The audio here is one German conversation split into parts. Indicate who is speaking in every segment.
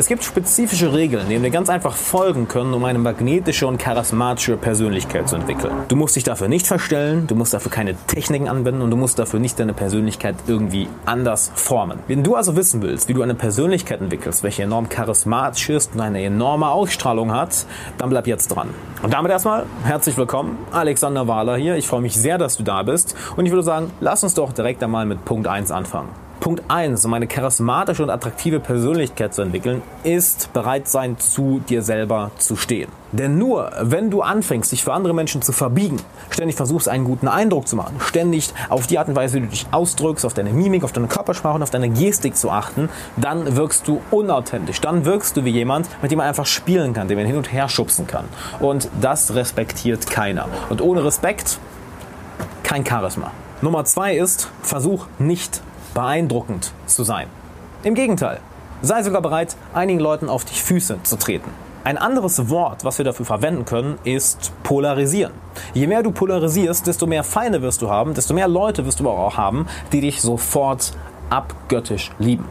Speaker 1: Es gibt spezifische Regeln, denen wir ganz einfach folgen können, um eine magnetische und charismatische Persönlichkeit zu entwickeln. Du musst dich dafür nicht verstellen, du musst dafür keine Techniken anwenden und du musst dafür nicht deine Persönlichkeit irgendwie anders formen. Wenn du also wissen willst, wie du eine Persönlichkeit entwickelst, welche enorm charismatisch ist und eine enorme Ausstrahlung hat, dann bleib jetzt dran. Und damit erstmal herzlich willkommen, Alexander Wahler hier. Ich freue mich sehr, dass du da bist und ich würde sagen, lass uns doch direkt einmal mit Punkt 1 anfangen. Punkt 1, um eine charismatische und attraktive Persönlichkeit zu entwickeln, ist bereit sein, zu dir selber zu stehen. Denn nur wenn du anfängst, dich für andere Menschen zu verbiegen, ständig versuchst, einen guten Eindruck zu machen, ständig auf die Art und Weise, wie du dich ausdrückst, auf deine Mimik, auf deine Körpersprache und auf deine Gestik zu achten, dann wirkst du unauthentisch. Dann wirkst du wie jemand, mit dem man einfach spielen kann, den man hin und her schubsen kann. Und das respektiert keiner. Und ohne Respekt kein Charisma. Nummer zwei ist, versuch nicht beeindruckend zu sein. Im Gegenteil, sei sogar bereit, einigen Leuten auf die Füße zu treten. Ein anderes Wort, was wir dafür verwenden können, ist polarisieren. Je mehr du polarisierst, desto mehr Feinde wirst du haben, desto mehr Leute wirst du auch haben, die dich sofort abgöttisch lieben.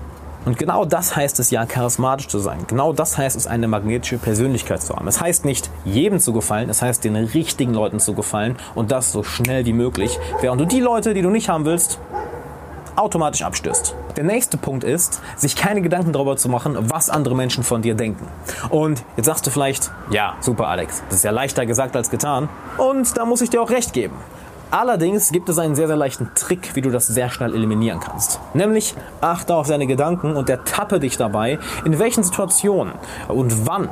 Speaker 1: Und genau das heißt es ja, charismatisch zu sein. Genau das heißt es, eine magnetische Persönlichkeit zu haben. Es heißt nicht, jedem zu gefallen, es heißt, den richtigen Leuten zu gefallen und das so schnell wie möglich. Während du die Leute, die du nicht haben willst, automatisch abstößt. Der nächste Punkt ist, sich keine Gedanken darüber zu machen, was andere Menschen von dir denken. Und jetzt sagst du vielleicht, ja, super Alex, das ist ja leichter gesagt als getan. Und da muss ich dir auch recht geben. Allerdings gibt es einen sehr, sehr leichten Trick, wie du das sehr schnell eliminieren kannst. Nämlich achte auf deine Gedanken und ertappe dich dabei, in welchen Situationen und wann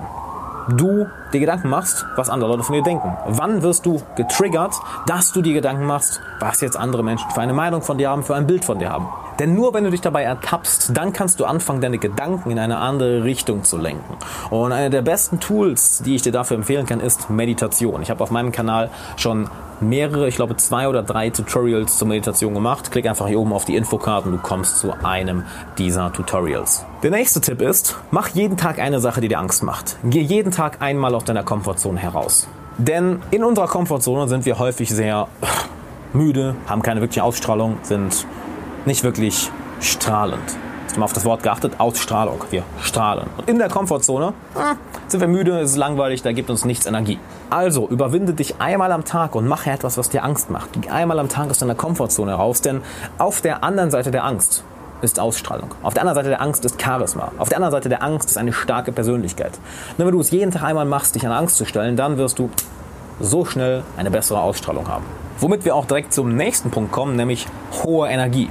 Speaker 1: du dir Gedanken machst, was andere Leute von dir denken. Wann wirst du getriggert, dass du dir Gedanken machst, was jetzt andere Menschen für eine Meinung von dir haben, für ein Bild von dir haben. Denn nur wenn du dich dabei ertappst, dann kannst du anfangen, deine Gedanken in eine andere Richtung zu lenken. Und eine der besten Tools, die ich dir dafür empfehlen kann, ist Meditation. Ich habe auf meinem Kanal schon mehrere, ich glaube zwei oder drei Tutorials zur Meditation gemacht. Klick einfach hier oben auf die Infokarte und du kommst zu einem dieser Tutorials. Der nächste Tipp ist, mach jeden Tag eine Sache, die dir Angst macht. Geh jeden Tag einmal aus deiner Komfortzone heraus. Denn in unserer Komfortzone sind wir häufig sehr müde, haben keine wirkliche Ausstrahlung, sind nicht wirklich strahlend. Hast du mal auf das Wort geachtet? Ausstrahlung. Wir strahlen. Und in der Komfortzone äh, sind wir müde, es ist langweilig, da gibt uns nichts Energie. Also überwinde dich einmal am Tag und mache etwas, was dir Angst macht. Geh einmal am Tag aus deiner Komfortzone raus, denn auf der anderen Seite der Angst ist Ausstrahlung. Auf der anderen Seite der Angst ist Charisma. Auf der anderen Seite der Angst ist eine starke Persönlichkeit. Und wenn du es jeden Tag einmal machst, dich an Angst zu stellen, dann wirst du so schnell eine bessere Ausstrahlung haben. Womit wir auch direkt zum nächsten Punkt kommen, nämlich hohe Energie.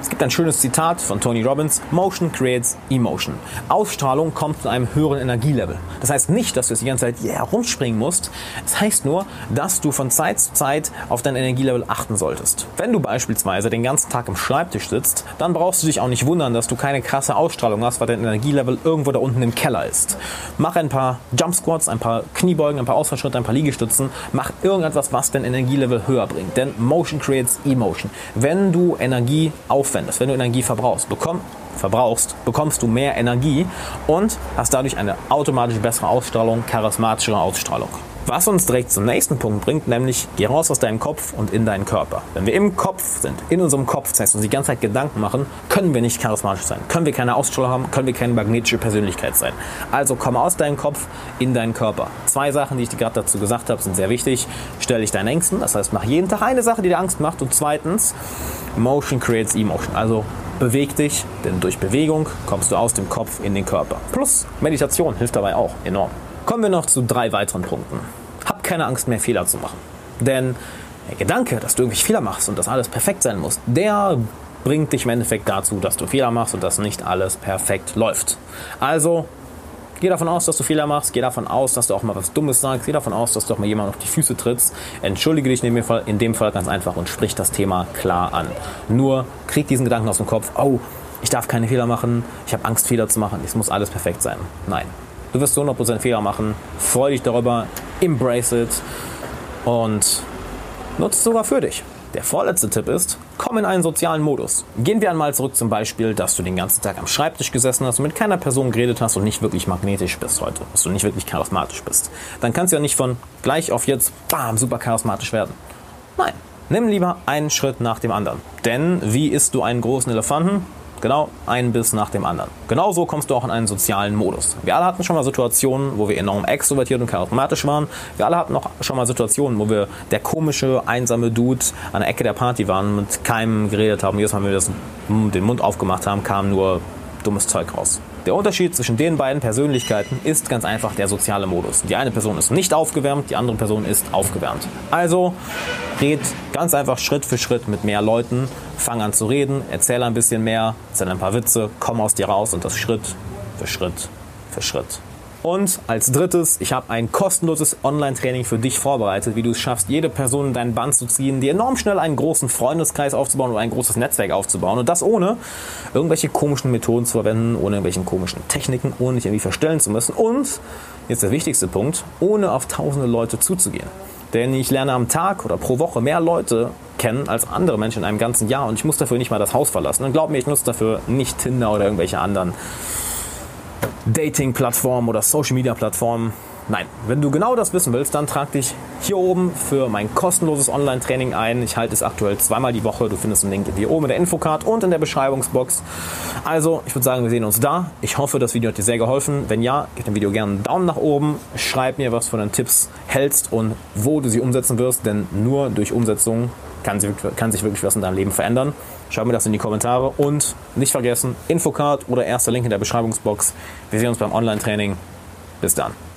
Speaker 1: Es gibt ein schönes Zitat von Tony Robbins, Motion creates Emotion. Ausstrahlung kommt zu einem höheren Energielevel. Das heißt nicht, dass du jetzt die ganze Zeit yeah, rumspringen musst. Es das heißt nur, dass du von Zeit zu Zeit auf dein Energielevel achten solltest. Wenn du beispielsweise den ganzen Tag am Schreibtisch sitzt, dann brauchst du dich auch nicht wundern, dass du keine krasse Ausstrahlung hast, weil dein Energielevel irgendwo da unten im Keller ist. Mach ein paar Jump Squats, ein paar Kniebeugen, ein paar Ausfallschritte, ein paar Liegestützen. Mach irgendetwas, was dein Energielevel höher bringt. Denn Motion creates Emotion. Wenn du Energie aufwendest, wenn du Energie verbrauchst, bekomm, verbrauchst, bekommst du mehr Energie und hast dadurch eine automatisch bessere Ausstrahlung, charismatischere Ausstrahlung. Was uns direkt zum nächsten Punkt bringt, nämlich geh raus aus deinem Kopf und in deinen Körper. Wenn wir im Kopf sind, in unserem Kopf, das heißt uns die ganze Zeit Gedanken machen, können wir nicht charismatisch sein, können wir keine Ausstrahlung haben, können wir keine magnetische Persönlichkeit sein. Also komm aus deinem Kopf in deinen Körper. Zwei Sachen, die ich dir gerade dazu gesagt habe, sind sehr wichtig. Stell dich deinen Ängsten, das heißt mach jeden Tag eine Sache, die dir Angst macht und zweitens, Motion creates Emotion. Also beweg dich, denn durch Bewegung kommst du aus dem Kopf in den Körper. Plus Meditation hilft dabei auch enorm. Kommen wir noch zu drei weiteren Punkten. Hab keine Angst mehr, Fehler zu machen. Denn der Gedanke, dass du irgendwelche Fehler machst und dass alles perfekt sein muss, der bringt dich im Endeffekt dazu, dass du Fehler machst und dass nicht alles perfekt läuft. Also Geh davon aus, dass du Fehler machst. Geh davon aus, dass du auch mal was Dummes sagst. Geh davon aus, dass du auch mal jemand auf die Füße trittst. Entschuldige dich in dem Fall ganz einfach und sprich das Thema klar an. Nur krieg diesen Gedanken aus dem Kopf. Oh, ich darf keine Fehler machen. Ich habe Angst, Fehler zu machen. Es muss alles perfekt sein. Nein. Du wirst 100% Fehler machen. Freu dich darüber. Embrace it. Und nutze es sogar für dich. Der vorletzte Tipp ist, komm in einen sozialen Modus. Gehen wir einmal zurück zum Beispiel, dass du den ganzen Tag am Schreibtisch gesessen hast und mit keiner Person geredet hast und nicht wirklich magnetisch bist heute, dass du nicht wirklich charismatisch bist. Dann kannst du ja nicht von gleich auf jetzt, bam, super charismatisch werden. Nein, nimm lieber einen Schritt nach dem anderen. Denn wie isst du einen großen Elefanten? Genau einen Biss nach dem anderen. Genauso kommst du auch in einen sozialen Modus. Wir alle hatten schon mal Situationen, wo wir enorm extrovertiert und charismatisch waren. Wir alle hatten auch schon mal Situationen, wo wir der komische, einsame Dude an der Ecke der Party waren, mit keinem geredet haben. Jedes Mal, wenn wir das, den Mund aufgemacht haben, kam nur dummes Zeug raus. Der Unterschied zwischen den beiden Persönlichkeiten ist ganz einfach der soziale Modus. Die eine Person ist nicht aufgewärmt, die andere Person ist aufgewärmt. Also red ganz einfach Schritt für Schritt mit mehr Leuten, fang an zu reden, erzähl ein bisschen mehr, erzähl ein paar Witze, komm aus dir raus und das Schritt für Schritt für Schritt. Und als drittes, ich habe ein kostenloses Online-Training für dich vorbereitet, wie du es schaffst, jede Person in deinen Band zu ziehen, dir enorm schnell einen großen Freundeskreis aufzubauen oder ein großes Netzwerk aufzubauen. Und das ohne irgendwelche komischen Methoden zu verwenden, ohne irgendwelche komischen Techniken, ohne dich irgendwie verstellen zu müssen. Und, jetzt der wichtigste Punkt, ohne auf tausende Leute zuzugehen. Denn ich lerne am Tag oder pro Woche mehr Leute kennen als andere Menschen in einem ganzen Jahr und ich muss dafür nicht mal das Haus verlassen. Und glaub mir, ich nutze dafür nicht Tinder oder irgendwelche anderen Dating-Plattformen oder Social-Media-Plattformen. Nein, wenn du genau das wissen willst, dann trag dich hier oben für mein kostenloses Online-Training ein. Ich halte es aktuell zweimal die Woche. Du findest den Link hier oben in der Infocard und in der Beschreibungsbox. Also, ich würde sagen, wir sehen uns da. Ich hoffe, das Video hat dir sehr geholfen. Wenn ja, gib dem Video gerne einen Daumen nach oben. Schreib mir, was von den Tipps hältst und wo du sie umsetzen wirst, denn nur durch Umsetzung kann, sie, kann sich wirklich was in deinem Leben verändern. Schreib mir das in die Kommentare und nicht vergessen, Infocard oder erster Link in der Beschreibungsbox. Wir sehen uns beim Online-Training. Bis dann.